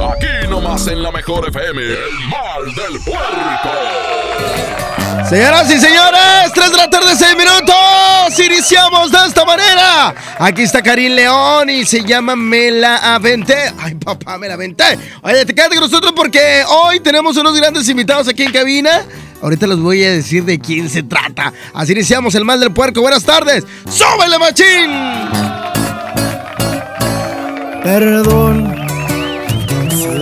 Aquí nomás en la mejor FM. El mal del puerco. Señoras y señores, 3 de la tarde, 6 minutos. Iniciamos de esta manera. Aquí está Karim León y se llama Me la aventé. Ay, papá, me la aventé. Oye, te quédate con nosotros porque hoy tenemos unos grandes invitados aquí en cabina. Ahorita les voy a decir de quién se trata. Así iniciamos el mal del puerco. Buenas tardes. ¡Súbele, machín! Perdón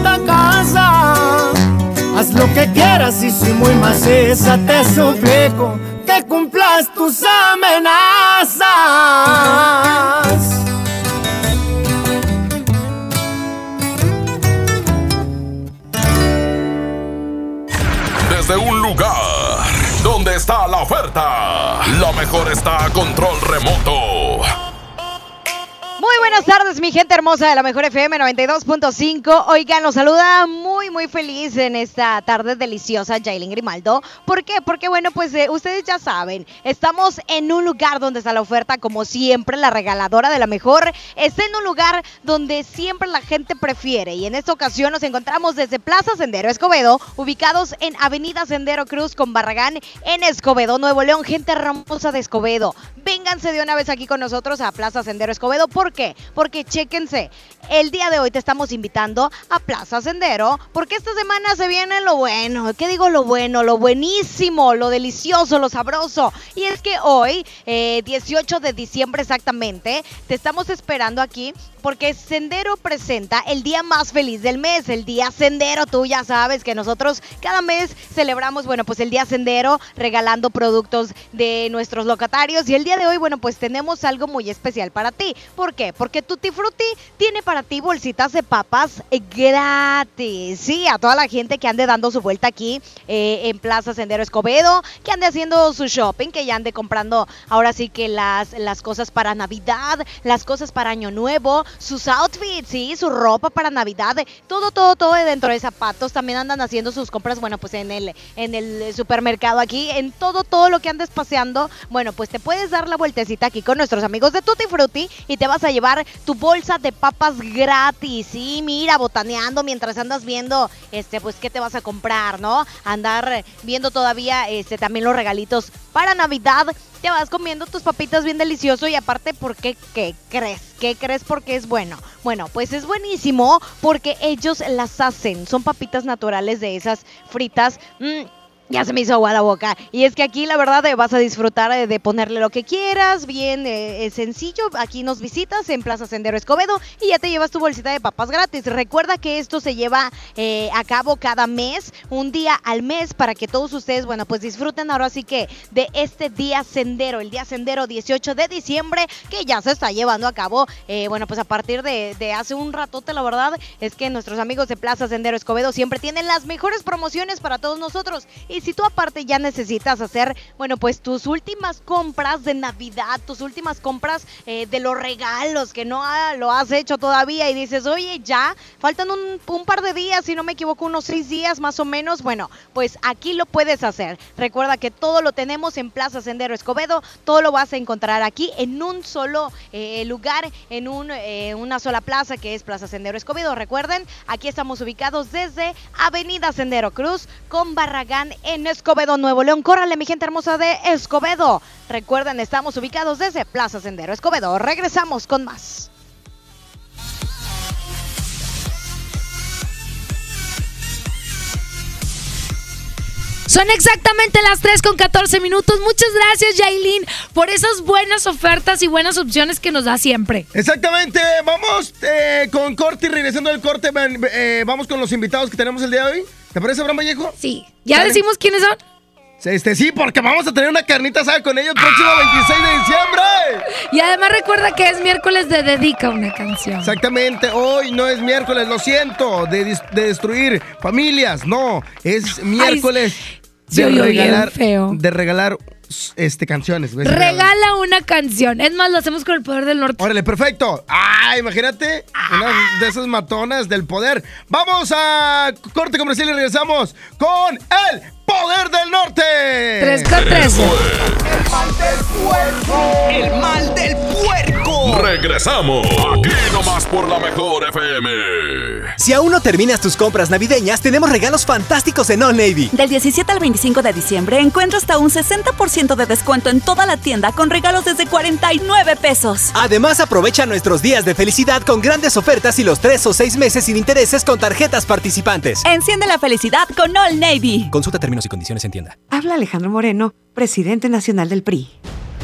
esta casa. Haz lo que quieras y si muy maciza te suplico que cumplas tus amenazas. Desde un lugar donde está la oferta, lo mejor está a control remoto. Buenas tardes, mi gente hermosa de la Mejor FM 92.5. Oigan, los saluda muy, feliz en esta tarde deliciosa Jailin Grimaldo. ¿Por qué? Porque, bueno, pues eh, ustedes ya saben, estamos en un lugar donde está la oferta, como siempre, la regaladora de la Mejor está en un lugar donde siempre la gente prefiere. Y en esta ocasión nos encontramos desde Plaza Sendero Escobedo, ubicados en Avenida Sendero Cruz con Barragán en Escobedo, Nuevo León. Gente hermosa de Escobedo, vénganse de una vez aquí con nosotros a Plaza Sendero Escobedo. ¿Por qué? Porque chéquense, el día de hoy te estamos invitando a Plaza Sendero, esta semana se viene lo bueno. ¿Qué digo lo bueno? Lo buenísimo, lo delicioso, lo sabroso. Y es que hoy, eh, 18 de diciembre exactamente, te estamos esperando aquí porque Sendero presenta el día más feliz del mes, el día Sendero. Tú ya sabes que nosotros cada mes celebramos, bueno, pues el día Sendero regalando productos de nuestros locatarios. Y el día de hoy, bueno, pues tenemos algo muy especial para ti. ¿Por qué? Porque Tutti Frutti tiene para ti bolsitas de papas gratis. Sí, a toda la gente que ande dando su vuelta aquí eh, en Plaza Sendero Escobedo, que ande haciendo su shopping, que ya ande comprando ahora sí que las, las cosas para Navidad, las cosas para Año Nuevo. Sus outfits, sí, su ropa para Navidad, todo, todo, todo dentro de zapatos. También andan haciendo sus compras, bueno, pues en el, en el supermercado aquí, en todo, todo lo que andes paseando. Bueno, pues te puedes dar la vueltecita aquí con nuestros amigos de Tutti Frutti y te vas a llevar tu bolsa de papas gratis. Sí, mira, botaneando mientras andas viendo, este, pues qué te vas a comprar, ¿no? Andar viendo todavía, este, también los regalitos para Navidad te vas comiendo tus papitas bien delicioso y aparte, ¿por qué? ¿Qué crees? ¿Qué crees porque es bueno? Bueno, pues es buenísimo porque ellos las hacen. Son papitas naturales de esas fritas. Mm, ya se me hizo agua la boca. Y es que aquí la verdad eh, vas a disfrutar eh, de ponerle lo que quieras, bien eh, sencillo. Aquí nos visitas en Plaza Sendero Escobedo y ya te llevas tu bolsita de papas gratis. Recuerda que esto se lleva a cabo cada mes, un día al mes, para que todos ustedes, bueno, pues disfruten ahora sí que de este día sendero, el día sendero 18 de diciembre, que ya se está llevando a cabo, bueno, pues a partir de, de hace un ratote, la verdad, es que nuestros amigos de Plaza Sendero Escobedo siempre tienen las mejores promociones para todos nosotros. Y si tú aparte ya necesitas hacer, bueno, pues tus últimas compras de Navidad, tus últimas compras eh, de los regalos que no lo has hecho todavía y dices, oye, ya, faltan un, par de días, si no me equivoco, unos seis días más o menos, bueno, pues aquí lo puedes hacer. Recuerda que todo lo tenemos en Plaza Sendero Escobedo, todo lo vas a encontrar aquí en un solo eh, lugar, en eh, una sola plaza que es Plaza Sendero Escobedo. Recuerden, aquí estamos ubicados desde Avenida Sendero Cruz con Barragán en Escobedo, Nuevo León. Córrale, mi gente hermosa de Escobedo. Recuerden, estamos ubicados desde Plaza Sendero Escobedo. Regresamos con más. Son exactamente las 3 con 14 minutos. Muchas gracias, Yailin, por esas buenas ofertas y buenas opciones que nos da siempre. Exactamente. Vamos eh, con corte y regresando del corte, eh, vamos con los invitados que tenemos el día de hoy. ¿Te parece, Abraham Vallejo? Sí. ¿Ya decimos quiénes son? Este sí, porque vamos a tener una carnita asada con ellos el próximo 26 de diciembre. Y además recuerda que es miércoles de dedica una canción. Exactamente, hoy no es miércoles, lo siento, de, destruir familias, no, es miércoles de regalar, de regalar este, canciones. Regala una canción. Es más, lo hacemos con el poder del norte. Órale, perfecto. Ah, imagínate. Una de esas matonas del poder. Vamos a corte comercial y regresamos con el poder del norte. 3 con 3. El mal del puerco. El mal del puerco. Regresamos. Aquí nomás por la mejor FM. Si aún no terminas tus compras navideñas, tenemos regalos fantásticos en All Navy. Del 17 al 25 de diciembre encuentra hasta un 60% de descuento en toda la tienda con regalos desde 49 pesos. Además, aprovecha nuestros días de felicidad con grandes ofertas y los 3 o 6 meses sin intereses con tarjetas participantes. Enciende la felicidad con All Navy. Consulta términos y condiciones en tienda. Habla Alejandro Moreno, presidente nacional del PRI.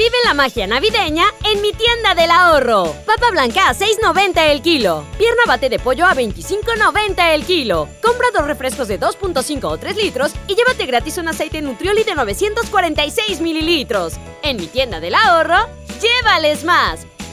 Vive la magia navideña en mi tienda del ahorro. Papa blanca a 6.90 el kilo. Pierna bate de pollo a 25.90 el kilo. Compra dos refrescos de 2.5 o 3 litros y llévate gratis un aceite Nutrioli de 946 mililitros. En mi tienda del ahorro, llévales más.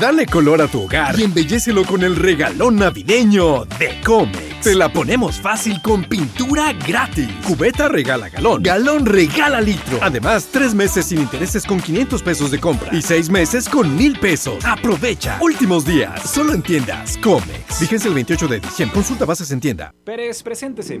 Dale color a tu hogar y embellecelo con el regalón navideño de Comex. Te la ponemos fácil con pintura gratis. Cubeta regala galón. Galón regala litro. Además, tres meses sin intereses con 500 pesos de compra y seis meses con mil pesos. Aprovecha. Últimos días. Solo en tiendas Comex. Vigencia el 28 de diciembre. Consulta bases en tienda. Pérez, preséntese.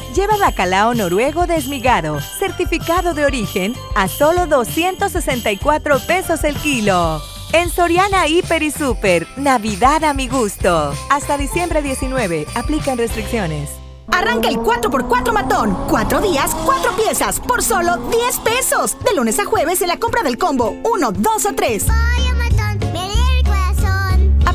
Lleva bacalao noruego desmigado, certificado de origen, a solo 264 pesos el kilo. En Soriana Hiper y Super, Navidad a mi gusto. Hasta diciembre 19, aplican restricciones. Arranca el 4x4 matón. Cuatro días, cuatro piezas, por solo 10 pesos. De lunes a jueves en la compra del combo 1, 2 o 3.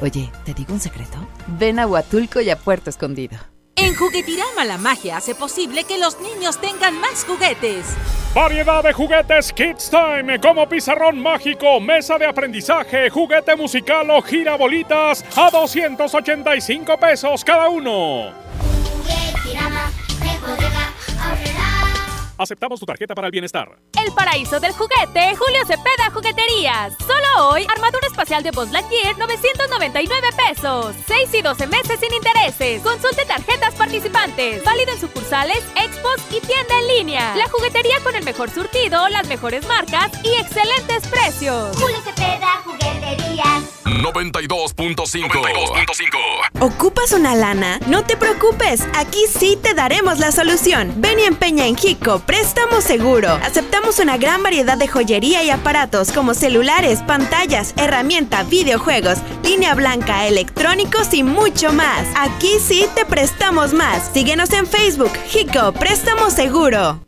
Oye, ¿te digo un secreto? Ven a Huatulco y a Puerto Escondido. En Juguetirama la magia hace posible que los niños tengan más juguetes. Variedad de juguetes Kids Time, como pizarrón mágico, mesa de aprendizaje, juguete musical o girabolitas a 285 pesos cada uno. Aceptamos tu tarjeta para el bienestar. El paraíso del juguete, Julio Cepeda Jugueterías. Solo hoy, armadura espacial de Buzz Lightyear, 999 pesos. 6 y 12 meses sin intereses. Consulte tarjetas participantes. Válido en sucursales, expos y tienda en línea. La juguetería con el mejor surtido, las mejores marcas y excelentes precios. Julio Cepeda Jugueterías. 92.5. ¿Ocupas una lana? No te preocupes, aquí sí te daremos la solución. Ven y empeña en Hico, préstamo seguro. Aceptamos una gran variedad de joyería y aparatos como celulares, pantallas, herramienta, videojuegos, línea blanca, electrónicos y mucho más. Aquí sí te prestamos más. Síguenos en Facebook, Hico, préstamo seguro.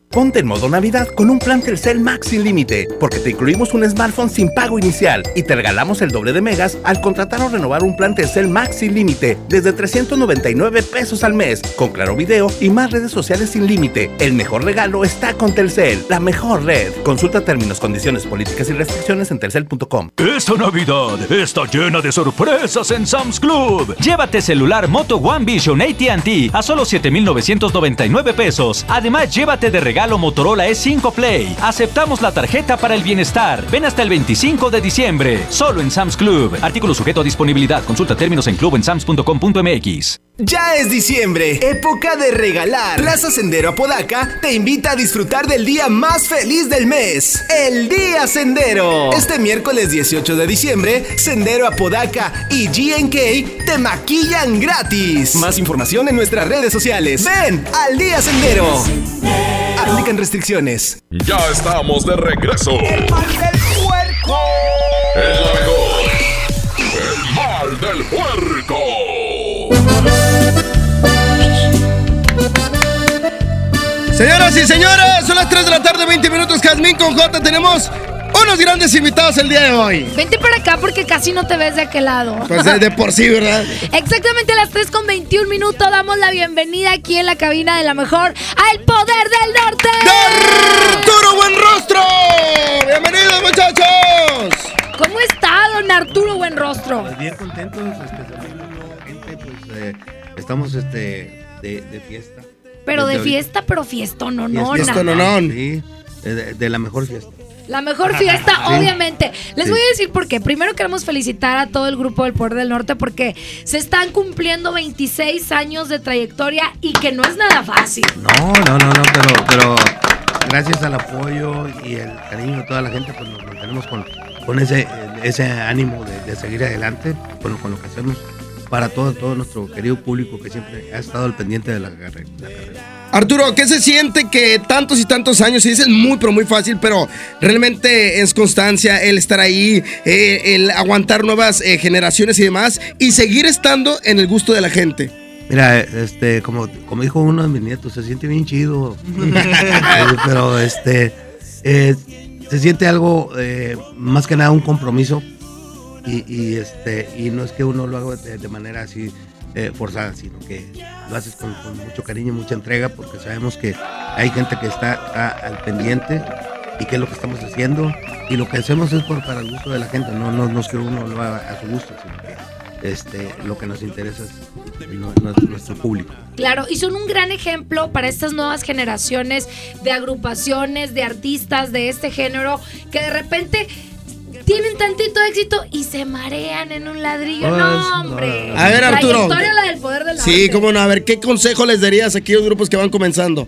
Ponte en modo Navidad con un plan Telcel Max sin límite, porque te incluimos un smartphone sin pago inicial y te regalamos el doble de megas al contratar o renovar un plan Telcel Max sin límite desde 399 pesos al mes, con claro video y más redes sociales sin límite. El mejor regalo está con Telcel, la mejor red. Consulta términos, condiciones, políticas y restricciones en telcel.com. Esta Navidad está llena de sorpresas en Sam's Club. Llévate celular Moto One Vision AT&T a solo 7,999 pesos. Además, llévate de regalo Motorola E5 Play. Aceptamos la tarjeta para el bienestar. Ven hasta el 25 de diciembre. Solo en Sam's Club. Artículo sujeto a disponibilidad. Consulta términos en clubensams.com.mx. Ya es diciembre, época de regalar. Plaza Sendero Apodaca te invita a disfrutar del día más feliz del mes, el Día Sendero. Este miércoles 18 de diciembre, Sendero Apodaca y GNK te maquillan gratis. Más información en nuestras redes sociales. Ven al Día Sendero. Aplican restricciones. Ya estamos de regreso. El mal del puerco. El mejor. El mal del puerco. Señoras y señores, son las 3 de la tarde, 20 minutos. Jazmín con J. Tenemos unos grandes invitados el día de hoy. Vente para acá porque casi no te ves de aquel lado. Pues de, de por sí, ¿verdad? Exactamente a las 3 con 21 minutos damos la bienvenida aquí en la cabina de la mejor al Poder del Norte. ¡Arturo Buenrostro! ¡Bienvenidos, muchachos! ¿Cómo estás, maestro? Pues bien contentos, especialmente pues eh, estamos este, de, de fiesta. Pero de Desde fiesta, pero fiestón, no, no. Fiesta, nada. Sí, de, de la mejor fiesta. La mejor fiesta, Sí. obviamente. Les Sí. voy a decir por qué. Primero queremos felicitar a todo el grupo del Poder del Norte porque se están cumpliendo 26 años de trayectoria y que no es nada fácil. No, no, no, no, pero, pero gracias al apoyo y el cariño de toda la gente, pues nos mantenemos con, con ese, ese ánimo de, de seguir adelante con, con lo que hacemos para todo, todo nuestro querido público que siempre ha estado al pendiente de la carrera. Arturo, ¿qué se siente que tantos y tantos años, se dice muy, pero muy fácil, pero realmente es constancia el estar ahí, eh, el aguantar nuevas eh, generaciones y demás, y seguir estando en el gusto de la gente? Mira, este, como, como dijo uno de mis nietos, se siente bien chido. Pero este eh, se siente algo eh, más que nada un compromiso y, y, este y no es que uno lo haga de, de manera así eh, forzada, sino que lo haces con, mucho cariño, mucha entrega, porque sabemos que hay gente que está, al pendiente y qué es lo que estamos haciendo y lo que hacemos es por, para el gusto de la gente, no, no, no es que uno lo haga a su gusto, sino que este, lo que nos interesa es nuestro público. Claro, y son un gran ejemplo para estas nuevas generaciones de agrupaciones, de artistas de este género, que de repente tienen tantito éxito y se marean en un ladrillo. Pues, no, hombre. A ver, Arturo. Trayectoria la del poder del Sí, cómo no. A ver, ¿qué consejo les darías a aquellos grupos que van comenzando?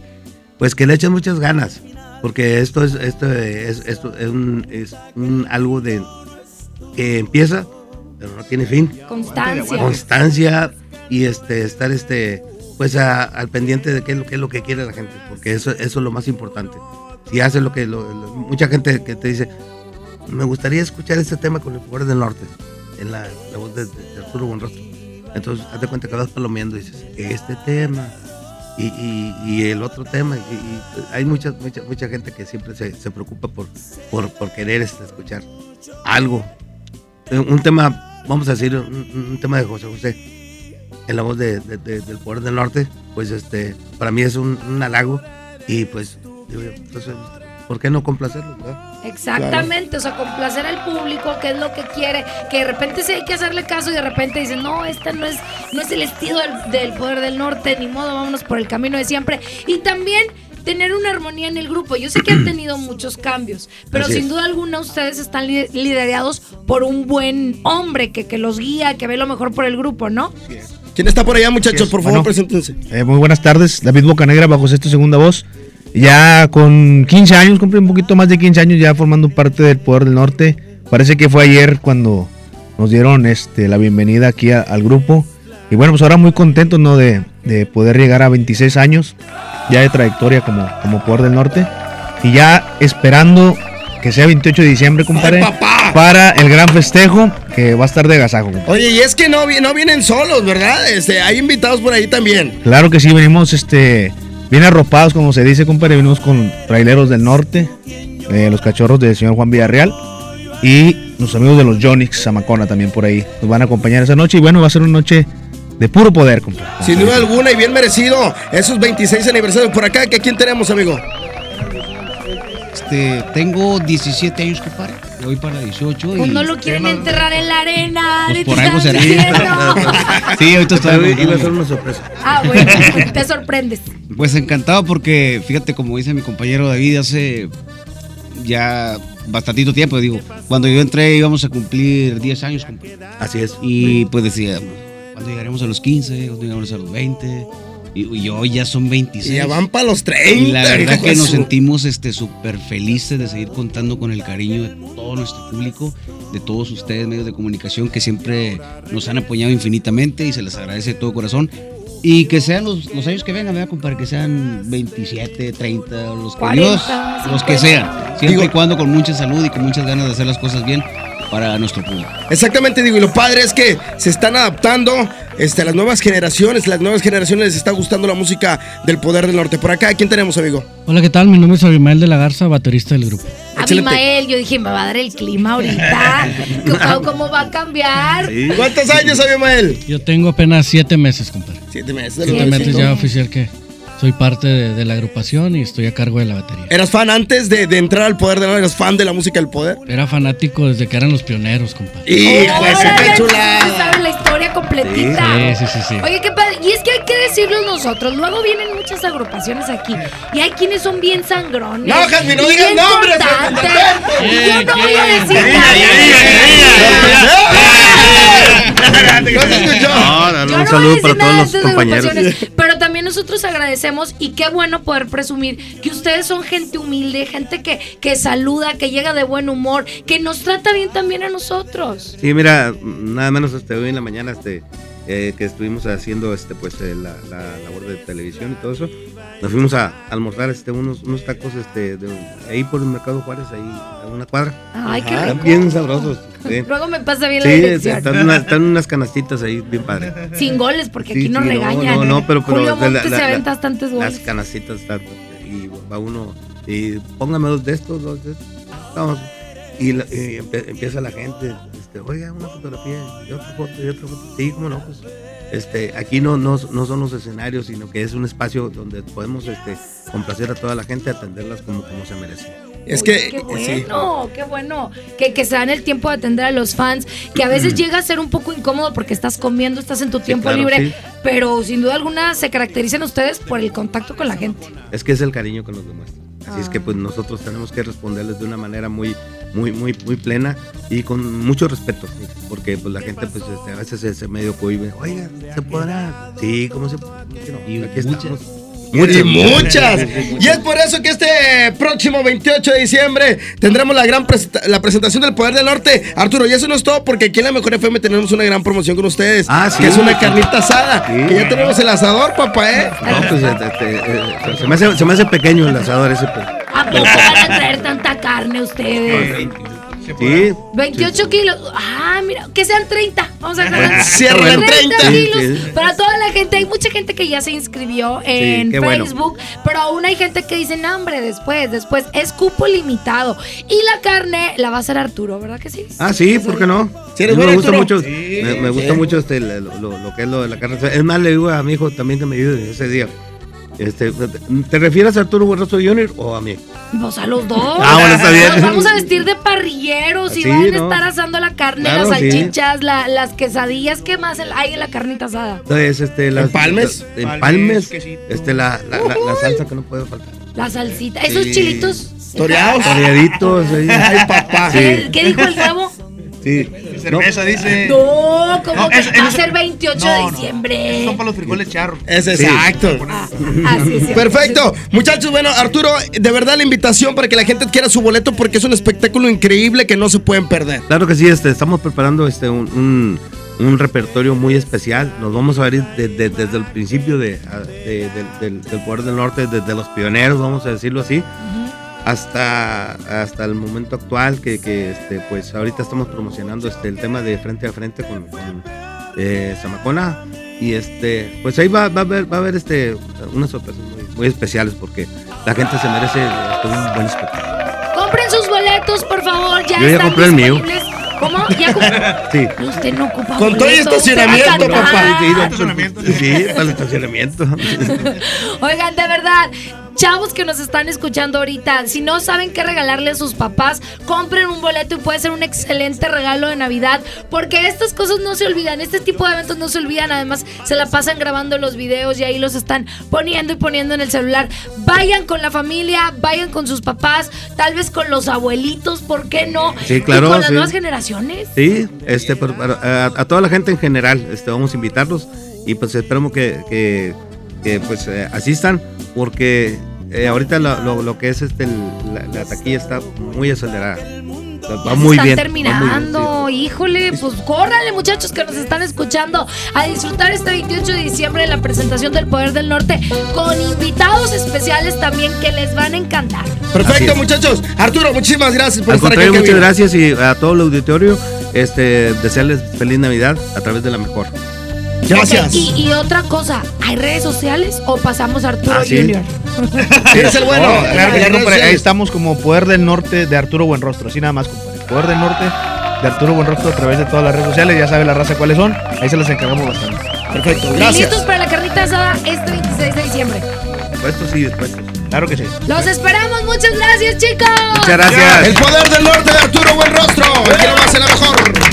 Pues que le echen muchas ganas, porque esto es esto es, esto es, un, es un algo de que empieza, pero no tiene fin. Constancia. Constancia y este estar este pues a- al pendiente de qué es lo qué es lo que quiere la gente, porque eso eso es lo más importante. Si hace lo que lo- lo- mucha gente que te dice, me gustaría escuchar este tema con el poder del norte, en la, voz de, de- de Arturo Buenrostro. Entonces, hazte cuenta que vas palomeando y dices, este tema, y, y- el otro tema. Y, y hay mucha, mucha, mucha gente que siempre se, se preocupa por, por, por querer este, escuchar algo. Eh, Un tema, vamos a decir, un, tema de José José, en la voz de, de- de- del Poder del Norte, pues este, para mí es un, un halago y pues, pues, ¿por qué no complacerlo? verdad? Exactamente, o sea, complacer al público, que es lo que quiere, que de repente sí hay que hacerle caso y de repente dicen, no, este no es, no es el estilo del, del poder del norte, ni modo, vámonos por el camino de siempre. Y también tener una armonía en el grupo. Yo sé que han tenido muchos cambios, pero Así sin es. duda alguna ustedes están li- liderados por un buen hombre que, que los guía, que ve lo mejor por el grupo, ¿no? ¿Quién está por allá, muchachos? Por favor, Bueno. preséntense. Eh, muy buenas tardes, David Bocanegra bajo esta segunda voz. Ya con 15 años, cumple un poquito más de 15 años ya formando parte del Poder del Norte. Parece que fue ayer cuando nos dieron este, la bienvenida aquí a- al grupo. Y bueno, pues ahora muy contentos ¿no? de, de poder llegar a 26 años ya de trayectoria como, como Poder del Norte. Y ya esperando que sea 28 de diciembre, compadre, para el gran festejo que va a estar de compadre. Oye, y es que no vienen solos, ¿verdad? Este, hay invitados por ahí también. Claro que sí, venimos este, bien arropados, como se dice, compadre. Venimos con traileros del norte, eh, los cachorros del señor Juan Villarreal y los amigos de los Jonix Zamacona también por ahí. Nos van a acompañar esa noche y bueno, va a ser una noche de puro poder, compadre. Sin duda alguna y bien merecido esos 26 aniversarios por acá. ¿Que quién tenemos, amigo? Este, tengo 17 años, compadre. Voy para 18. Pues y no lo quieren enterrar en la arena. Pues ¿de por algo será. Sí, ahorita estoy. Pero iba a ser una sorpresa. Ah, bueno, te sorprendes. Pues encantado porque, fíjate, como dice mi compañero David, hace ya bastantito tiempo, digo, cuando yo entré íbamos a cumplir 10 años. Así es. Y pues decía, ¿cuándo llegaremos a los 15? ¿Cuándo llegaremos a los 20? Y, y hoy ya son 26. Y ya van para los 30. Y la verdad que nos sentimos este súper felices de seguir contando con el cariño de todo nuestro público, de todos ustedes, medios de comunicación, que siempre nos han apoyado infinitamente y se les agradece de todo corazón. Y que sean los, los años que vengan, ¿verdad, compadre? Que sean 27, 30, los que 40, Dios, los que 50. sean. Siempre y cuando con mucha salud y con muchas ganas de hacer las cosas bien para nuestro público. Exactamente, digo, y lo padre es que se están adaptando este, a las nuevas generaciones. Las nuevas generaciones les está gustando la música del Poder del Norte. Por acá, ¿quién tenemos, amigo? Hola, ¿qué tal? Mi nombre es Abimael de la Garza, baterista del grupo. Abimael, yo dije, me va a dar el clima ahorita. ¿Cómo, cómo va a cambiar? ¿Cuántos años, Abimael? Yo tengo apenas siete meses, compadre. Siete meses. Siete meses ya oficial que Soy parte de, de la agrupación y estoy a cargo de la batería. ¿Eras fan antes de, de entrar al poder del norte? ¿Eras fan de la música del poder? Era fanático desde que eran los pioneros, compadre. ¡Hijo, Órale, qué chulada! Completita. Sí, sí, sí, sí. Oye, qué padre. Y es que hay que decirlo nosotros. Luego vienen muchas agrupaciones aquí. Y hay quienes son bien sangrones. No, Jasmine, no digas nombres, yo no voy a decir nada. ¿No un saludo para todos los compañeros. Pero también nosotros agradecemos y qué bueno poder presumir que ustedes son gente humilde, gente que, que saluda, que llega de buen humor, que nos trata bien también a nosotros. Sí, mira, nada menos este, hoy en la mañana este, eh, que estuvimos haciendo este, pues, eh, la, la labor de televisión y todo eso, nos fuimos a almorzar este, unos, unos tacos este, de, ahí por el Mercado Juárez, ahí a una cuadra. Ay, qué Están rico. bien sabrosos. Sí, Luego me pasa bien Sí, la dirección. están, unas, están unas canastitas ahí bien padres. Sin goles, porque Sí, aquí nos no, regañan. No, no, pero, pero Julio de la- se la- aventa bastantes Las goles. canastitas están, y va uno y póngame dos de estos, dos de estos. Vamos. Y, la- y empieza la gente, este, oiga, una fotografía y otra foto y otra foto. Sí, cómo no, pues. Este, aquí no, no, no son los escenarios, sino que es un espacio donde podemos este, complacer a toda la gente, atenderlas como, como se merecen. Es que. Qué sí. bueno, qué bueno. Que, que se dan el tiempo de atender a los fans, que a veces llega a ser un poco incómodo porque estás comiendo, estás en tu tiempo claro, libre, sí. pero sin duda alguna se caracterizan ustedes por el contacto con la gente. Es que es el cariño que nos demuestran. Así es que Ah. pues nosotros tenemos que responderles de una manera muy, muy, muy, muy plena y con mucho respeto, porque pues la gente pues este, a veces se, se medio cohibe. Oiga, ¿se podrá? Sí, ¿cómo se podrá? Y aquí estamos. Y muchas. Y es por eso que este próximo 28 de diciembre tendremos la gran presenta- la presentación del Poder del Norte. Arturo, y eso no es todo, porque aquí en la Mejor FM tenemos una gran promoción con ustedes. Ah, sí. Que es una carnita asada. Que ya tenemos el asador, papá, ¿eh? No, pues este, este, eh, se, me hace, se me hace pequeño el asador ese. pues. ¿A poco van a traer tanta carne ustedes? Sí. 28 kilos. Ah, mira, que sean 30. Vamos a ganar. Cierra en 30. kilos. Para toda la gente, hay mucha gente que ya se inscribió en bueno. Facebook, pero aún hay gente que dice, no, hombre, después, después, es cupo limitado. Y la carne la va a hacer Arturo, ¿verdad que sí? Ah, sí, ¿por qué no? ¿Sí eres me gusta Arturo? mucho, Sí, me, me gusta mucho este, lo, lo- lo que es lo de la carne. Es más, le digo a mi hijo también que me ayude ese día. Este, ¿Te refieres a Arturo Buenrostro Jr. o a mí? Pues a los dos. Ah, bueno, está bien. Nos vamos a vestir de parrilleros y Sí, van a ¿no? estar asando la carne, Claro, las sí. salchichas, la- las quesadillas. ¿Qué más hay en la carnita asada? Entonces, este, las, ¿Empalmes? la- empalmes, este, la, la, la, la salsa que no puede faltar. La salsita. Esos Sí. chilitos. Toreados. Toreaditos, ahí. Ay, papá. ¿Qué, qué dijo el nuevo? Sí. Cerveza, dice. No, como No, que es- va a ser 28 no, de no. diciembre. Son para los frijoles charros. Es exacto. Ah, así es. Perfecto. Muchachos, bueno, Arturo, de verdad la invitación para que la gente adquiera su boleto porque es un espectáculo increíble que no se pueden perder. Claro que sí, este, estamos preparando este, un, un- un repertorio muy especial. Nos vamos a ver de- de- desde el principio de- del- del, del Poder del Norte, desde los pioneros, vamos a decirlo así, hasta, hasta el momento actual, que, que, este, pues ahorita estamos promocionando este, el tema de frente a frente con, con eh, Zamacona. Y este, pues ahí va, va a haber, va a haber este, unas sorpresas muy, muy especiales porque la gente se merece este, un buen espectáculo. Compren sus boletos, por favor. Ya Yo ya están compré el mío. disponibles. ¿Cómo? ¿Ya? Sí. Usted no ocupa Con todo a estacionamiento, papá. Sí, sí, para el estacionamiento. Oigan, de verdad, chavos que nos están escuchando ahorita, si no saben qué regalarle a sus papás, compren un boleto y puede ser un excelente regalo de Navidad, porque estas cosas no se olvidan, este tipo de eventos no se olvidan, además se la pasan grabando los videos y ahí los están poniendo y poniendo en el celular. Vayan con la familia, vayan con sus papás, tal vez con los abuelitos, ¿por qué no? Sí, claro, Y con las sí. nuevas generaciones. Sí, este, pero para- a, a toda la gente en general, este, vamos a invitarlos y pues esperamos que, que, que, pues eh, asistan porque eh, ahorita lo, lo- lo que es este, el- la, la taquilla está muy acelerada. Va muy están bien. va muy bien, terminando, híjole, pues córrale muchachos que nos están escuchando a disfrutar este 28 de diciembre de la presentación del Poder del Norte con invitados especiales también que les van a encantar. Perfecto, muchachos. Arturo, muchísimas gracias por Al estar aquí. muchas gracias y a todo el auditorio, este, desearles feliz Navidad a través de la mejor. Gracias. Y, y otra cosa, ¿hay redes sociales o pasamos a Arturo Ah, sí. Junior? Eres el bueno. No, claro que sí, compadre. Ahí estamos como Poder del Norte de Arturo Buenrostro. Así nada más, compadre. Poder del Norte de Arturo Buenrostro a través de todas las redes sociales. Ya sabe la raza cuáles son. Ahí se las encargamos bastante. Perfecto, Y gracias. listos para la carnita asada este 26 de diciembre. Dispuestos y dispuestos. Claro que sí. Los esperamos, muchas gracias, chicos. Muchas gracias. El poder del norte de Arturo Buenrostro. Aquí nomás en la mejor.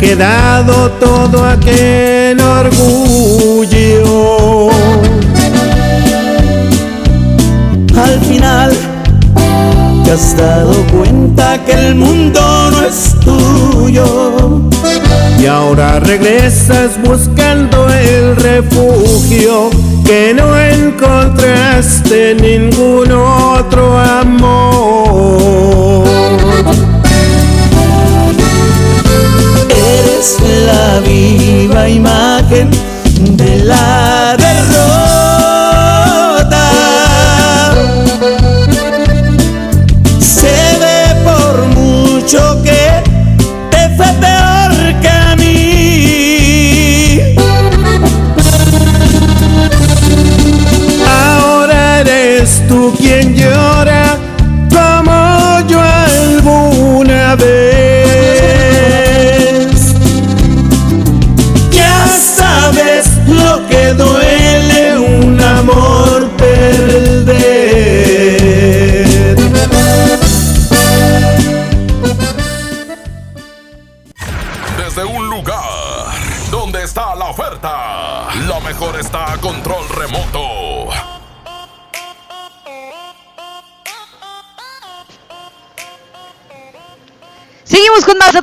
quedado todo aquel orgullo? Al final te has dado cuenta que el mundo no es tuyo y ahora regresas buscando el refugio que no encontraste en ningún otro amor. Eres la viva imagen de la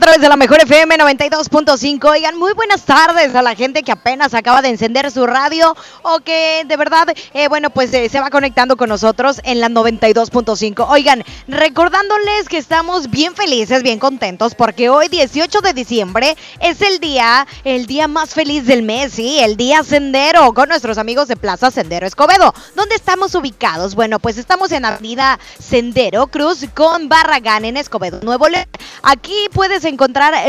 De la mejor FM 92.5. Oigan, muy buenas tardes a la gente que apenas acaba de encender su radio o que de verdad, eh, bueno, pues eh, se va conectando con nosotros en la 92.5. Oigan, recordándoles que estamos bien felices, bien contentos, porque hoy 18 de diciembre es el día, el día más feliz del mes, sí, el día sendero con nuestros amigos de Plaza Sendero Escobedo. ¿Dónde estamos ubicados? Bueno, pues estamos en Avenida Sendero Cruz con Barragán en Escobedo, Nuevo León. Aquí puedes encontrar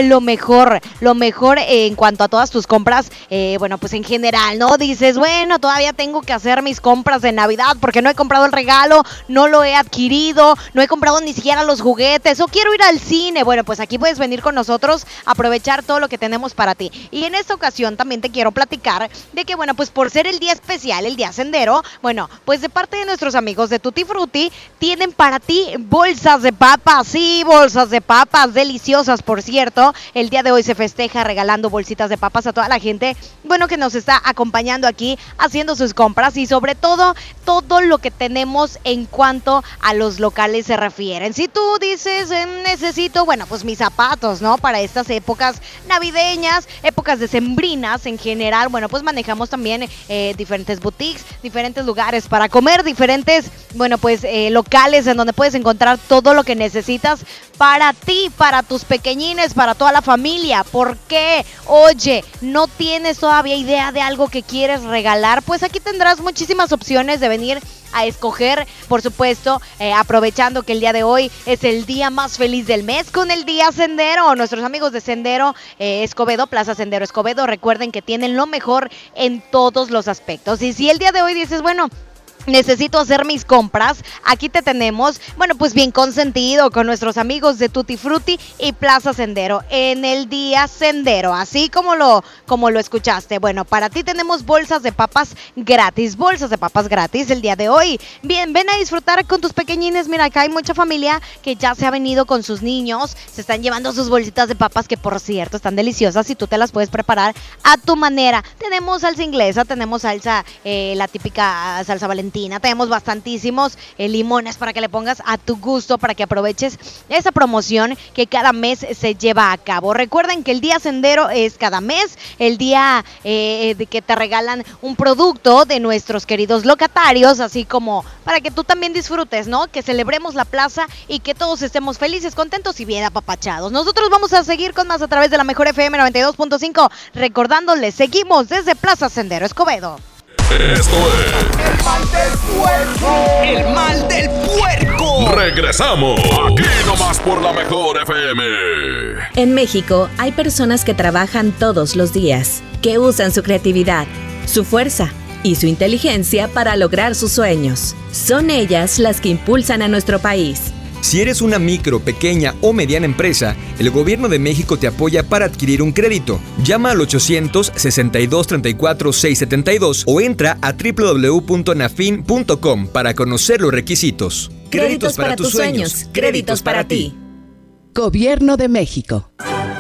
lo mejor, lo mejor en cuanto a todas tus compras, eh, bueno, pues en general, ¿no? Dices, bueno, todavía tengo que hacer mis compras de Navidad porque no he comprado el regalo, no lo he adquirido, no he comprado ni siquiera los juguetes o quiero ir al cine. Bueno, pues aquí puedes venir con nosotros, aprovechar todo lo que tenemos para ti. Y en esta ocasión también te quiero platicar de que, bueno, pues por ser el día especial, el día sendero, bueno, pues de parte de nuestros amigos de Tutti Frutti, tienen para ti bolsas de papas, sí, bolsas de papas deliciosas, por cierto. El día de hoy se festeja regalando bolsitas de papas a toda la gente, bueno, que nos está acompañando aquí haciendo sus compras y sobre todo todo lo que tenemos en cuanto a los locales se refieren. Si tú dices, eh, necesito, bueno, pues mis zapatos, ¿no? Para estas épocas navideñas, épocas decembrinas en general, bueno, pues manejamos también eh, diferentes boutiques, diferentes lugares para comer, diferentes, bueno, pues eh, locales en donde puedes encontrar todo lo que necesitas para ti, para tus para toda la familia. ¿Por qué? Oye, ¿no tienes todavía idea de algo que quieres regalar? Pues aquí tendrás muchísimas opciones de venir a escoger, por supuesto, eh, aprovechando que el día de hoy es el día más feliz del mes con el día Sendero. Nuestros amigos de Sendero eh, Escobedo, Plaza Sendero Escobedo, recuerden que tienen lo mejor en todos los aspectos. Y si el día de hoy dices, bueno, necesito hacer mis compras, aquí te tenemos, bueno, pues bien consentido con nuestros amigos de Tutti Frutti y Plaza Sendero en el día Sendero, así como lo como lo escuchaste. Bueno, para ti tenemos bolsas de papas gratis, bolsas de papas gratis el día de hoy. Bien, ven a disfrutar con tus pequeñines. Mira, acá hay mucha familia que ya se ha venido con sus niños, se están llevando sus bolsitas de papas que por cierto están deliciosas y tú te las puedes preparar a tu manera. Tenemos salsa inglesa, tenemos salsa eh, la típica salsa valentina tenemos bastantísimos eh, limones para que le pongas a tu gusto, para que aproveches esa promoción que cada mes se lleva a cabo. Recuerden que el día sendero es cada mes, el día eh, de que te regalan un producto de nuestros queridos locatarios, así como para que tú también disfrutes, ¿no? Que celebremos la plaza y que todos estemos felices, contentos y bien apapachados. Nosotros vamos a seguir con más a través de la mejor FM 92.5, recordándoles, seguimos desde Plaza Sendero Escobedo. Esto es. El mal del puerco. El mal del puerco. Regresamos. Aquí nomás por la mejor FM. En México hay personas que trabajan todos los días, que usan su creatividad, su fuerza y su inteligencia para lograr sus sueños. Son ellas las que impulsan a nuestro país. Si eres una micro, pequeña o mediana empresa, el Gobierno de México te apoya para adquirir un crédito. Llama al 800-6234-672 o entra a www.nafin.com para conocer los requisitos. Créditos, para, tus sueños, créditos para ti. Gobierno de México.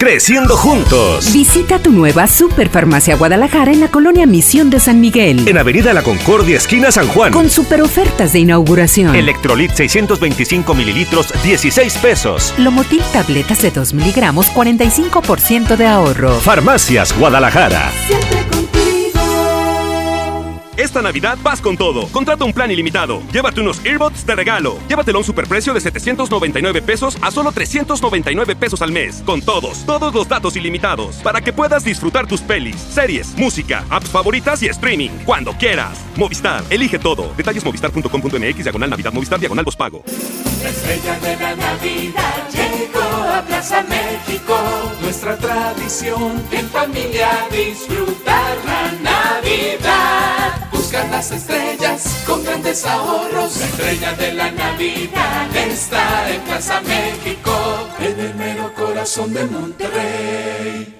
Creciendo juntos. Visita tu nueva Superfarmacia Guadalajara en la colonia Misión de San Miguel. En Avenida La Concordia, esquina San Juan. Con super ofertas de inauguración. Electrolit 625 mililitros, 16 pesos. Lomotil tabletas de 2 miligramos, 45% de ahorro. Farmacias Guadalajara. Siempre Esta Navidad vas con todo. Contrata un plan ilimitado. Llévate unos earbuds de regalo. Llévatelo a un superprecio de 799 pesos a solo 399 pesos al mes. Con todos, todos los datos ilimitados. Para que puedas disfrutar tus pelis, series, música, apps favoritas y streaming. Cuando quieras. Movistar, elige todo. Detalles movistar.com.mx, diagonal Navidad, Movistar, diagonal pago. La estrella de la Navidad llegó a Plaza México. Nuestra tradición en familia disfrutar la Navidad. Buscar las estrellas con grandes ahorros. La estrella de la Navidad está en Plaza México, en el mero corazón de Monterrey.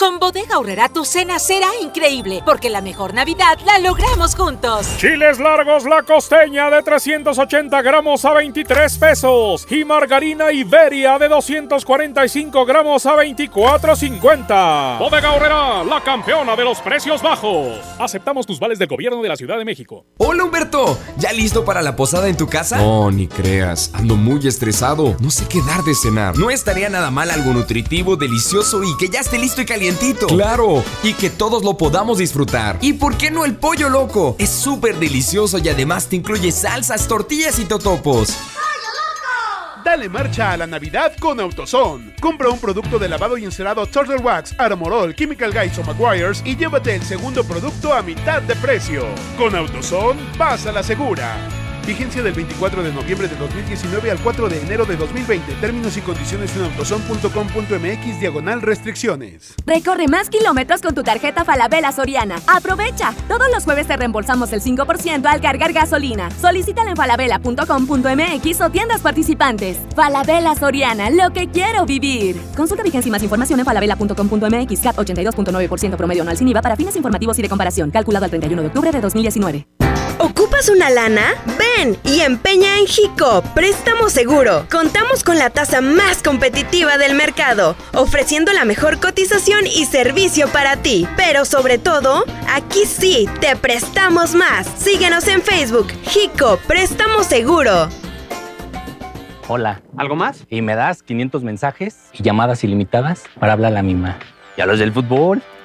Con Bodega Aurrera tu cena será increíble, porque la mejor Navidad la logramos juntos. Chiles largos la costeña de 380 gramos a 23 pesos y margarina Iberia de 245 gramos a 24.50. Bodega Aurrera, la campeona de los precios bajos. Aceptamos tus vales del gobierno de la Ciudad de México. Hola Humberto, ¿ya listo para la posada en tu casa? No, ni creas, ando muy estresado. No sé qué dar de cenar. No estaría nada mal algo nutritivo, delicioso y que ya esté listo y calientito. Claro, y que todos lo podamos disfrutar. ¿Y por qué no el pollo loco? Es súper delicioso y además te incluye salsas, tortillas y totopos. Dale marcha a la Navidad con AutoZone. Compra un producto de lavado y encerado Turtle Wax, Armorol, Chemical Guys o McGuire's y llévate el segundo producto a mitad de precio. Con AutoZone, vas a la segura. Vigencia del 24 de noviembre de 2019 al 4 de enero de 2020. Términos y condiciones en autoson.com.mx diagonal restricciones. Recorre más kilómetros con tu tarjeta Falabella Soriana. ¡Aprovecha! Todos los jueves te reembolsamos el 5% al cargar gasolina. Solicítala en falabella.com.mx o tiendas participantes. Falabella Soriana, lo que quiero vivir. Consulta vigencia y más información en falabella.com.mx. CAT 82.9% promedio anual sin IVA para fines informativos y de comparación. Calculado al 31 de octubre de 2019. ¿Ocupas una lana? Ven y empeña en Jico, préstamo seguro. Contamos con la tasa más competitiva del mercado, ofreciendo la mejor cotización y servicio para ti. Pero sobre todo, aquí sí, te prestamos más. Síguenos en Facebook, Jico, préstamo seguro. Hola. ¿Algo más? Y me das 500 mensajes y llamadas ilimitadas para hablar a la misma. ¿Y a los del fútbol?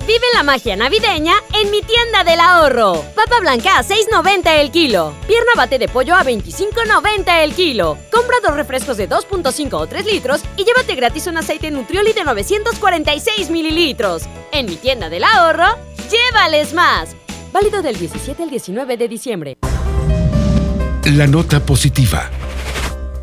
Vive la magia navideña en mi tienda del ahorro. Papa blanca a 6.90 el kilo. Pierna bate de pollo a 25.90 el kilo. Compra dos refrescos de 2.5 o 3 litros y llévate gratis un aceite Nutrioli de 946 mililitros. En mi tienda del ahorro, llévales más. Válido del 17 al 19 de diciembre. La nota positiva.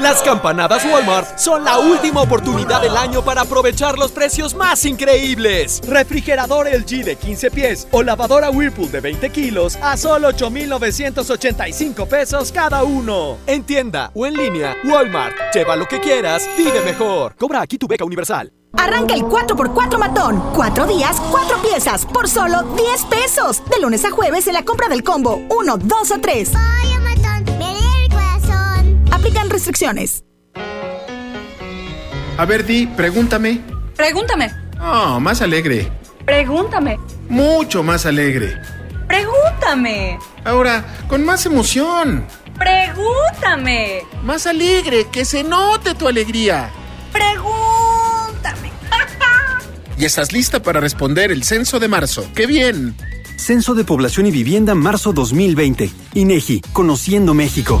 las campanadas Walmart son la última oportunidad del año para aprovechar los precios más increíbles. Refrigerador LG de 15 pies o lavadora Whirlpool de 20 kilos a solo 8,985 pesos cada uno. En tienda o en línea, Walmart. Lleva lo que quieras, vive mejor. Cobra aquí tu beca universal. Arranca el 4x4 matón. 4 días, 4 piezas, por solo 10 pesos. De lunes a jueves en la compra del combo 1, 2 o 3. Restricciones. A ver, Di, pregúntame. Pregúntame. Oh, más alegre. Pregúntame. Mucho más alegre. Pregúntame. Ahora, con más emoción. Pregúntame. Más alegre, que se note tu alegría. Pregúntame. ¿Y estás lista para responder el censo de marzo? ¡Qué bien! Censo de Población y Vivienda marzo 2020. INEGI, Conociendo México.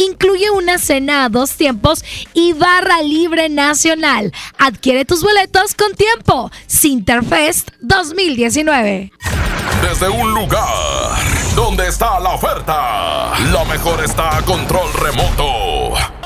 incluye una cena a dos tiempos y barra libre nacional. Adquiere tus boletos con tiempo. Sinterfest 2019. Desde un lugar donde está la oferta, lo mejor está a control remoto.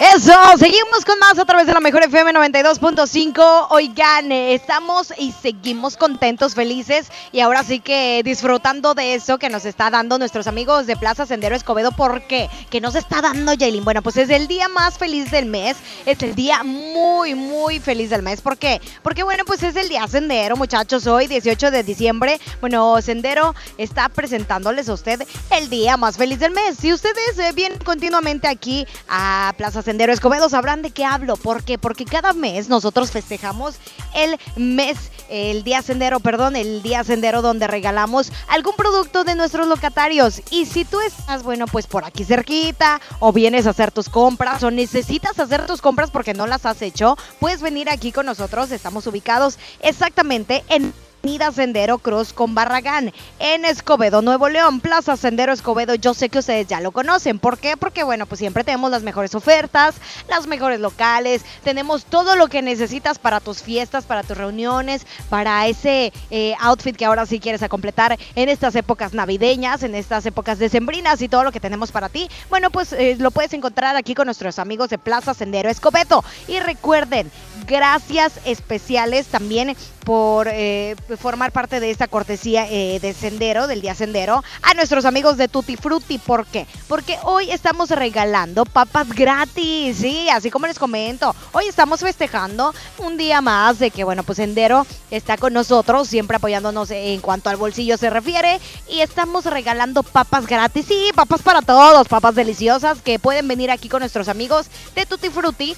Eso, seguimos con más a través de la mejor FM 92.5. Oigan, eh, estamos y seguimos contentos, felices y ahora sí que disfrutando de eso que nos está dando nuestros amigos de Plaza Sendero Escobedo. ¿Por qué? Que nos está dando Yailin. Bueno, pues es el día más feliz del mes. Es el día muy, muy feliz del mes. ¿Por qué? Porque bueno, pues es el día Sendero, muchachos. Hoy, 18 de diciembre. Bueno, Sendero está presentándoles a usted el día más feliz del mes. Si ustedes eh, vienen continuamente aquí a Plaza Sendero Escobedo, sabrán de qué hablo. ¿Por qué? Porque cada mes nosotros festejamos el mes, el día Sendero, perdón, el día Sendero donde regalamos algún producto de nuestros locatarios. Y si tú estás, bueno, pues por aquí cerquita, o vienes a hacer tus compras, o necesitas hacer tus compras porque no las has hecho, puedes venir aquí con nosotros. Estamos ubicados exactamente en Avenida Sendero Cruz con Barragán en Escobedo, Nuevo León, Plaza Sendero Escobedo. Yo sé que ustedes ya lo conocen. ¿Por qué? Porque bueno, pues siempre tenemos las mejores ofertas, las mejores locales, tenemos todo lo que necesitas para tus fiestas, para tus reuniones, para ese eh, outfit que ahora sí quieres a completar en estas épocas navideñas, en estas épocas decembrinas y todo lo que tenemos para ti. Bueno, pues eh, lo puedes encontrar aquí con nuestros amigos de Plaza Sendero Escobedo. Y recuerden, gracias especiales también por eh, formar parte de esta cortesía eh, de Sendero, del Día Sendero, a nuestros amigos de Tutti Frutti. ¿Por qué? Porque hoy estamos regalando papas gratis, sí, así como les comento. Hoy estamos festejando un día más de que, bueno, pues Sendero está con nosotros, siempre apoyándonos en cuanto al bolsillo se refiere. Y estamos regalando papas gratis, sí, papas para todos, papas deliciosas que pueden venir aquí con nuestros amigos de Tutti Frutti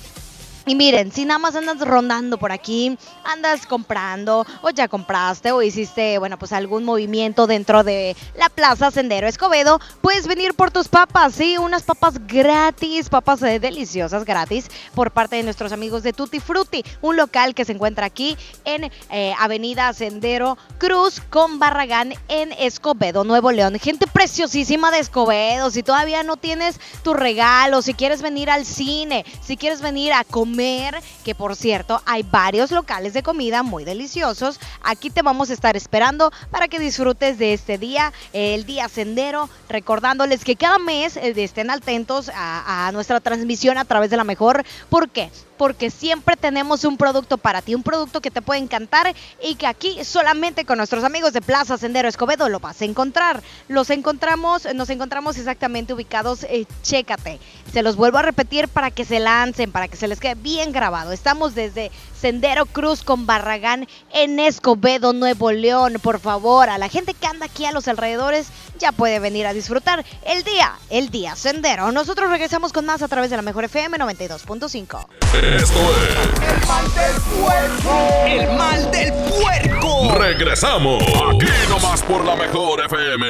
y miren, si nada más andas rondando por aquí, andas comprando o ya compraste o hiciste, bueno, pues algún movimiento dentro de la Plaza Sendero Escobedo, puedes venir por tus papas, sí, unas papas gratis, papas eh, deliciosas gratis por parte de nuestros amigos de Tutti Frutti, un local que se encuentra aquí en eh, Avenida Sendero Cruz con Barragán en Escobedo, Nuevo León. Gente preciosísima de Escobedo, si todavía no tienes tu regalo, si quieres venir al cine, si quieres venir a comer, que por cierto hay varios locales de comida muy deliciosos. Aquí te vamos a estar esperando para que disfrutes de este día, el día sendero, recordándoles que cada mes eh, estén atentos a, a nuestra transmisión a través de la mejor. ¿Por qué? Porque siempre tenemos un producto para ti, un producto que te puede encantar y que aquí solamente con nuestros amigos de Plaza Sendero Escobedo lo vas a encontrar. Los encontramos, nos encontramos exactamente ubicados, eh, chécate. Se los vuelvo a repetir para que se lancen, para que se les quede bien grabado. Estamos desde Sendero Cruz con Barragán en Escobedo, Nuevo León. Por favor, a la gente que anda aquí a los alrededores ya puede venir a disfrutar el día, el día Sendero. Nosotros regresamos con más a través de la Mejor FM 92.5. Esto es. El mal del puerco. El mal del puerco. Regresamos. Aquí nomás por la mejor FM.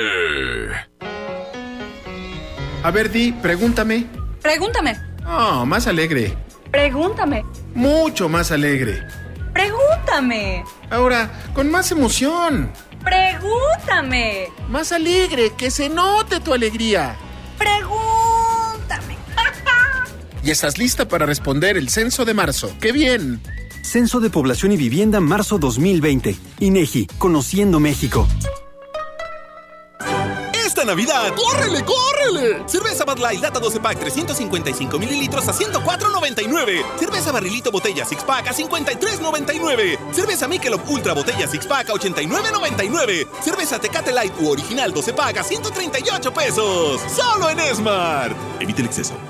A ver, Di, pregúntame. Pregúntame. Oh, más alegre. Pregúntame. Mucho más alegre. Pregúntame. Ahora, con más emoción. Pregúntame. Más alegre, que se note tu alegría. Pregúntame. ¿Y estás lista para responder el censo de marzo? ¡Qué bien! Censo de Población y Vivienda marzo 2020. INEGI, Conociendo México. Esta Navidad, ¡córrele, córrele! Cerveza Bud Light Lata 12 Pack 355 mililitros a 104.99. Cerveza Barrilito Botella Six Pack a 53.99. Cerveza Michelob Ultra Botella Six Pack a 89.99. Cerveza Tecate Light u Original 12 Pack a 138 pesos. Solo en Esmar. Evite el exceso.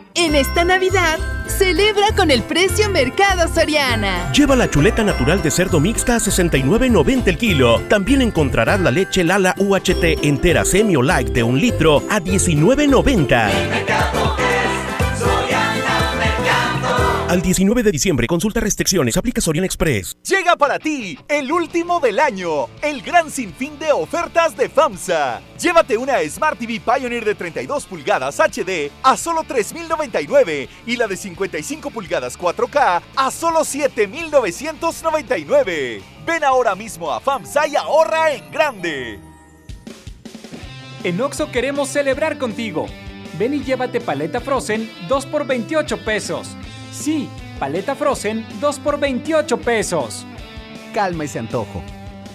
En esta Navidad, celebra con el precio Mercado Soriana. Lleva la chuleta natural de cerdo mixta a 69.90 el kilo. También encontrarás la leche Lala UHT entera semi o light de un litro a 19.90. Al 19 de diciembre, consulta restricciones, aplica Soriana Express. Llega para ti el último del año, el gran sinfín de ofertas de FAMSA. Llévate una Smart TV Pioneer de 32 pulgadas HD a solo 3.099 y la de 55 pulgadas 4K a solo 7.999. Ven ahora mismo a FAMSA y ahorra en grande. En Oxo queremos celebrar contigo. Ven y llévate paleta Frozen 2 por 28 pesos. Sí, paleta Frozen 2 por 28 pesos. Calma ese antojo.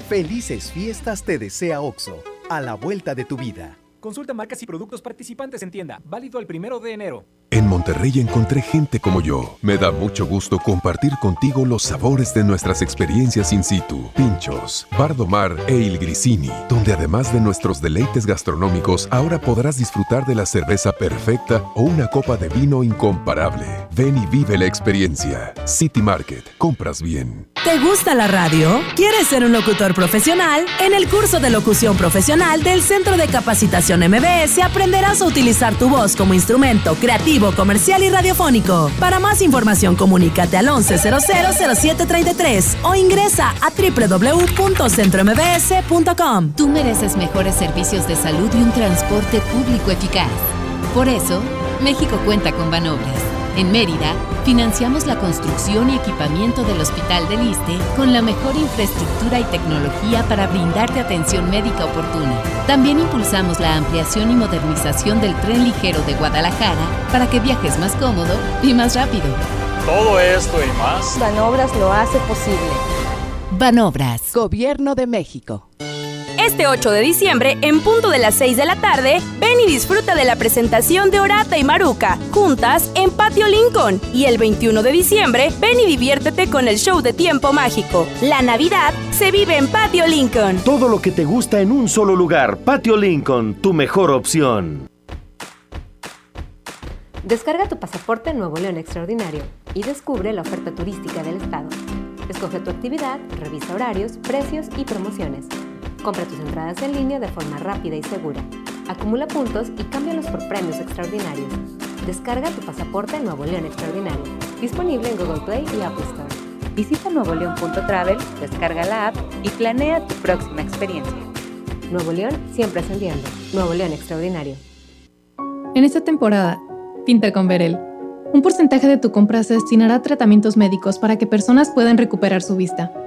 Felices fiestas te desea OXO, a la vuelta de tu vida. Consulta marcas y productos participantes en tienda. Válido el primero de enero. En Monterrey encontré gente como yo. Me da mucho gusto compartir contigo los sabores de nuestras experiencias in situ. Pinchos, Bardomar e Il Grisini, donde además de nuestros deleites gastronómicos, ahora podrás disfrutar de la cerveza perfecta o una copa de vino incomparable. Ven y vive la experiencia. City Market, compras bien. ¿Te gusta la radio? ¿Quieres ser un locutor profesional? En el curso de locución profesional del Centro de Capacitación MBS aprenderás a utilizar tu voz como instrumento creativo, comercial y radiofónico. Para más información, comunícate al 11000733 o ingresa a www.centrombs.com. Tú mereces mejores servicios de salud y un transporte público eficaz. Por eso, México cuenta con Banobras. En Mérida, financiamos la construcción y equipamiento del Hospital del Iste con la mejor infraestructura y tecnología para brindarte atención médica oportuna. También impulsamos la ampliación y modernización del tren ligero de Guadalajara para que viajes más cómodo y más rápido. Todo esto y más. Banobras lo hace posible. Banobras. Gobierno de México. Este 8 de diciembre, en punto de las 6 de la tarde, ven y disfruta de la presentación de Orata y Maruca, juntas en Patio Lincoln. Y el 21 de diciembre, ven y diviértete con el show de tiempo mágico. La Navidad se vive en Patio Lincoln. Todo lo que te gusta en un solo lugar. Patio Lincoln, tu mejor opción. Descarga tu pasaporte Nuevo León Extraordinario y descubre la oferta turística del estado. Escoge tu actividad, revisa horarios, precios y promociones. Compra tus entradas en línea de forma rápida y segura. Acumula puntos y cámbialos por premios extraordinarios. Descarga tu pasaporte Nuevo León Extraordinario. Disponible en Google Play y Apple Store. Visita nuevoleón.travel, descarga la app y planea tu próxima experiencia. Nuevo León siempre ascendiendo. Nuevo León Extraordinario. En esta temporada, pinta con Verel. Un porcentaje de tu compra se destinará a tratamientos médicos para que personas puedan recuperar su vista.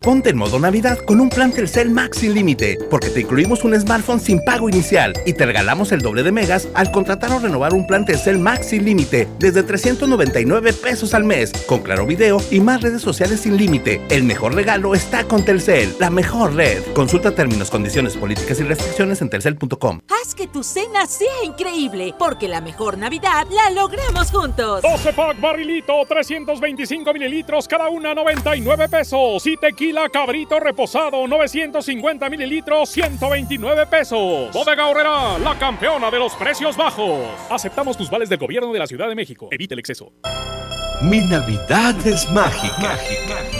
Ponte en modo Navidad con un plan Telcel Max sin límite, porque te incluimos un smartphone sin pago inicial y te regalamos el doble de megas al contratar o renovar un plan Telcel Max sin límite desde 399 pesos al mes, con claro video y más redes sociales sin límite. El mejor regalo está con Telcel, la mejor red. Consulta términos, condiciones, políticas y restricciones en telcel.com. Haz que tu cena sea increíble, porque la mejor Navidad la logramos juntos. 12 pack barrilito, 325 mililitros, cada una 99 pesos. Y tequila cabrito reposado, 950 mililitros, 129 pesos. Bodega Horrera, la campeona de los precios bajos. Aceptamos tus vales del gobierno de la Ciudad de México. Evite el exceso. Mi Navidad es mágica. mágica.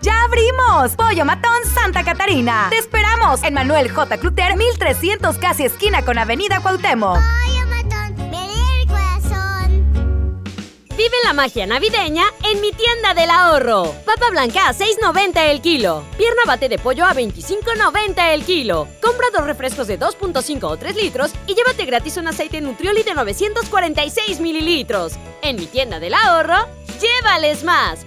¡Ya abrimos! Pollo Matón Santa Catarina. Te esperamos en Manuel J. Cluter, 1300 casi esquina con Avenida Cuauhtémoc. Pollo Matón, ven el corazón. Vive la magia navideña en mi tienda del ahorro. Papa blanca a 6.90 el kilo. Pierna bate de pollo a 25.90 el kilo. Compra dos refrescos de 2.5 o 3 litros y llévate gratis un aceite Nutrioli de 946 mililitros. En mi tienda del ahorro, llévales más.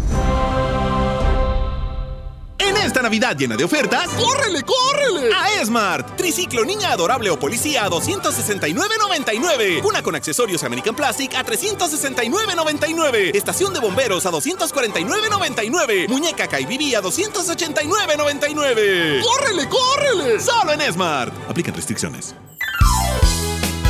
Navidad llena de ofertas, ¡córrele, córrele! A Esmart. Triciclo niña adorable o policía a 269.99. Una con accesorios American Plastic a 369.99. Estación de bomberos a 249.99. Muñeca KBB a 289.99. ¡Córrele, córrele! Solo en Esmart. Aplican restricciones.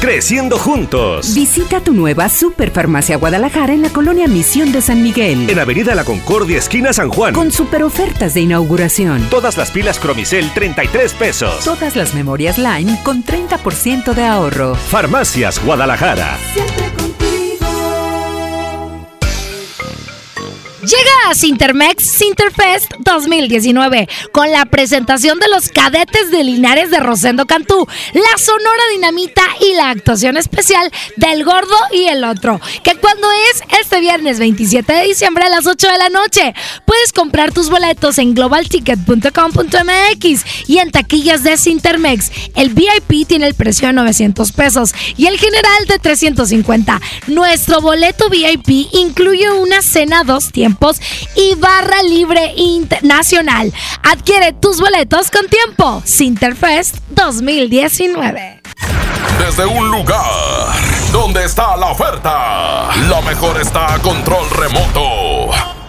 Creciendo juntos. Visita tu nueva Superfarmacia Guadalajara en la colonia Misión de San Miguel. En Avenida La Concordia, esquina San Juan. Con super ofertas de inauguración. Todas las pilas Cromicel, 33 pesos. Todas las memorias Line con 30% de ahorro. Farmacias Guadalajara. Llega a Sintermex Sinterfest 2019 con la presentación de los cadetes de Linares de Rosendo Cantú, la Sonora Dinamita y la actuación especial del Gordo y el Otro, que cuando es este viernes 27 de diciembre a las 8 de la noche. Puedes comprar tus boletos en globalticket.com.mx y en taquillas de Sintermex. El VIP tiene el precio de 900 pesos y el general de 350. Nuestro boleto VIP incluye una cena dos tiempos y barra libre internacional. Adquiere tus boletos con tiempo. Sinterfest 2019. Desde un lugar donde está la oferta, lo mejor está a control remoto.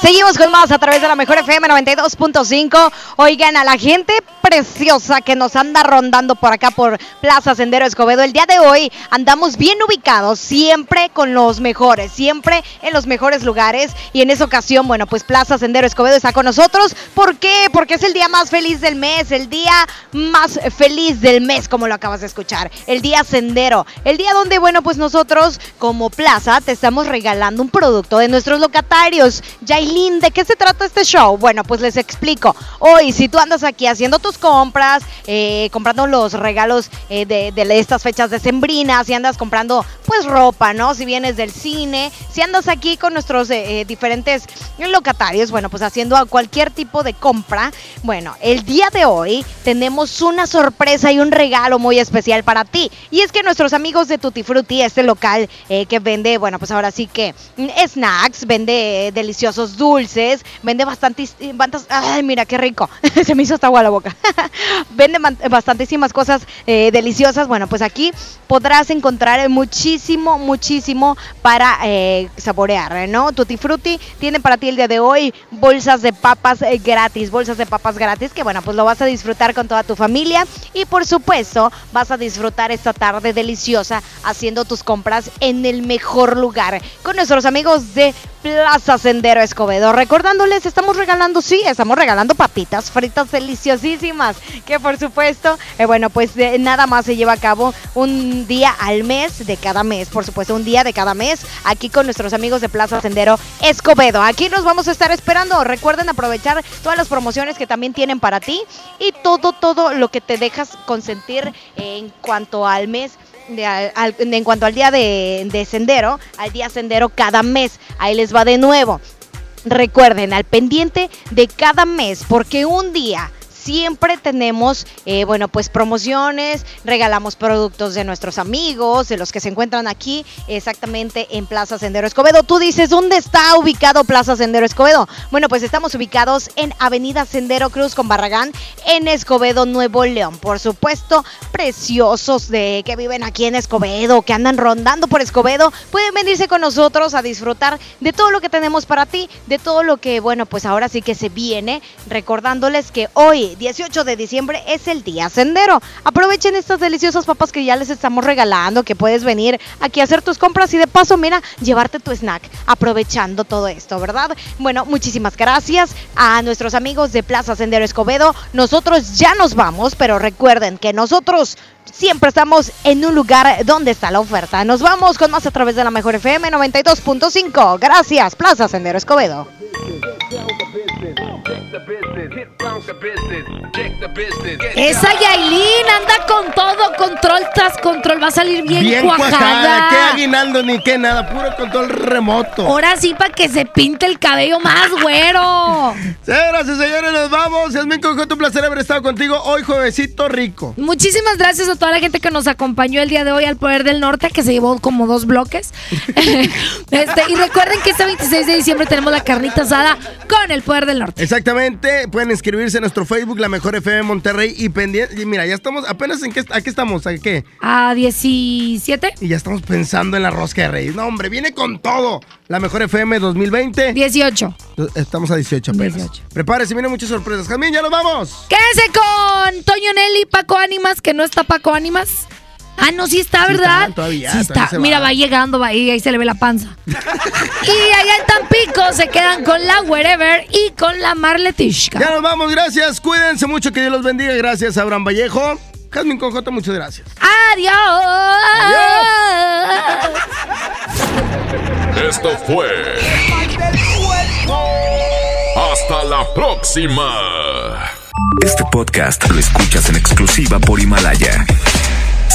Seguimos con más a través de la mejor FM 92.5. Oigan, a la gente preciosa que nos anda rondando por acá por Plaza Sendero Escobedo. El día de hoy andamos bien ubicados, siempre con los mejores, siempre en los mejores lugares. Y en esa ocasión, bueno, pues Plaza Sendero Escobedo está con nosotros. ¿Por qué? Porque es el día más feliz del mes, el día más feliz del mes, como lo acabas de escuchar. El día Sendero. El día donde, bueno, pues nosotros como Plaza te estamos regalando un producto de nuestros locatarios. ¿De qué se trata este show? Bueno, pues les explico. Hoy, si tú andas aquí haciendo tus compras, eh, comprando los regalos eh, de, estas fechas decembrinas, si andas comprando pues ropa, ¿no? Si vienes del cine, si andas aquí con nuestros eh, diferentes locatarios, bueno, pues haciendo cualquier tipo de compra, bueno, el día de hoy tenemos una sorpresa y un regalo muy especial para ti. Y es que nuestros amigos de Tutti Frutti, este local que vende, bueno, pues ahora sí que snacks, vende deliciosos dulces, vende bastantes, ay, mira qué rico, se me hizo hasta agua la boca. Vende bastantísimas cosas eh, deliciosas. Bueno, pues aquí podrás encontrar muchísimo, muchísimo para eh, saborear, ¿no? Tutti Frutti tiene para ti el día de hoy bolsas de papas eh, gratis, bolsas de papas gratis que bueno, pues lo vas a disfrutar con toda tu familia y por supuesto vas a disfrutar esta tarde deliciosa haciendo tus compras en el mejor lugar con nuestros amigos de Plaza Sendero Recordándoles, estamos regalando, sí, estamos regalando papitas fritas deliciosísimas, que por supuesto, eh, bueno, pues nada más se lleva a cabo un día al mes de cada mes, por supuesto, un día de cada mes, aquí con nuestros amigos de Plaza Sendero Escobedo. Aquí nos vamos a estar esperando. Recuerden aprovechar todas las promociones que también tienen para ti y todo, todo lo que te dejas consentir en cuanto al mes en cuanto al día de, sendero, al día sendero cada mes. Ahí les va de nuevo. Recuerden, al pendiente de cada mes, porque un día siempre tenemos, eh, bueno, pues promociones, regalamos productos de nuestros amigos, de los que se encuentran aquí exactamente en Plaza Sendero Escobedo. Tú dices, ¿dónde está ubicado Plaza Sendero Escobedo? Bueno, pues estamos ubicados en Avenida Sendero Cruz con Barragán, en Escobedo, Nuevo León. Por supuesto, preciosos de que viven aquí en Escobedo, que andan rondando por Escobedo, pueden venirse con nosotros a disfrutar de todo lo que tenemos para ti, de todo lo que, bueno, pues ahora sí que se viene, recordándoles que hoy 18 de diciembre es el día sendero. Aprovechen estas deliciosas papas que ya les estamos regalando, que puedes venir aquí a hacer tus compras y de paso, mira, llevarte tu snack, aprovechando todo esto, ¿verdad? Bueno, muchísimas gracias a nuestros amigos de Plaza Sendero Escobedo. Nosotros ya nos vamos, pero recuerden que nosotros siempre estamos en un lugar donde está la oferta. Nos vamos con más a través de la Mejor FM 92.5. Gracias, Plaza Sendero Escobedo. Esa Yailin anda con todo, control tras control, va a salir bien, Bien cuajada. cuajada, qué aguinaldo ni qué nada, puro control remoto. Ahora sí para que se pinte el cabello más güero. Señoras y señores, nos vamos. Yasmin Cojoto, un placer haber estado contigo hoy, juevesito rico. Muchísimas gracias a toda la gente que nos acompañó el día de hoy al Poder del Norte, que se llevó como dos bloques. Este, y recuerden que este 26 de diciembre tenemos la carnita asada con el Poder del Norte. Exactamente, pueden inscribirse en nuestro Facebook, La Mejor FM Monterrey y pendiente. Y mira, ya estamos, apenas en qué, ¿a qué estamos? ¿A qué? A 17. Y ya estamos pensando en la rosca de Reyes. No, hombre, viene con todo. La Mejor FM 2020. 18. Estamos a 18 apenas. 18. Prepárese, vienen muchas sorpresas. Jamín, ya nos vamos. Quédense con Toño Nelly, Paco Ánimas, que no está Paco Ánimas. Ah, no, sí está, Sí ¿verdad? está, todavía, Sí está. Mira, va. va llegando, va ahí, ahí se le ve la panza. y allá en Tampico se quedan con la Wherever y con la Marletishka. Ya nos vamos, gracias. Cuídense mucho, que Dios los bendiga. Gracias, Abraham Vallejo. Jazmín Cojoto, muchas gracias. Adiós. Esto fue. Hasta la próxima. Este podcast lo escuchas en exclusiva por Himalaya.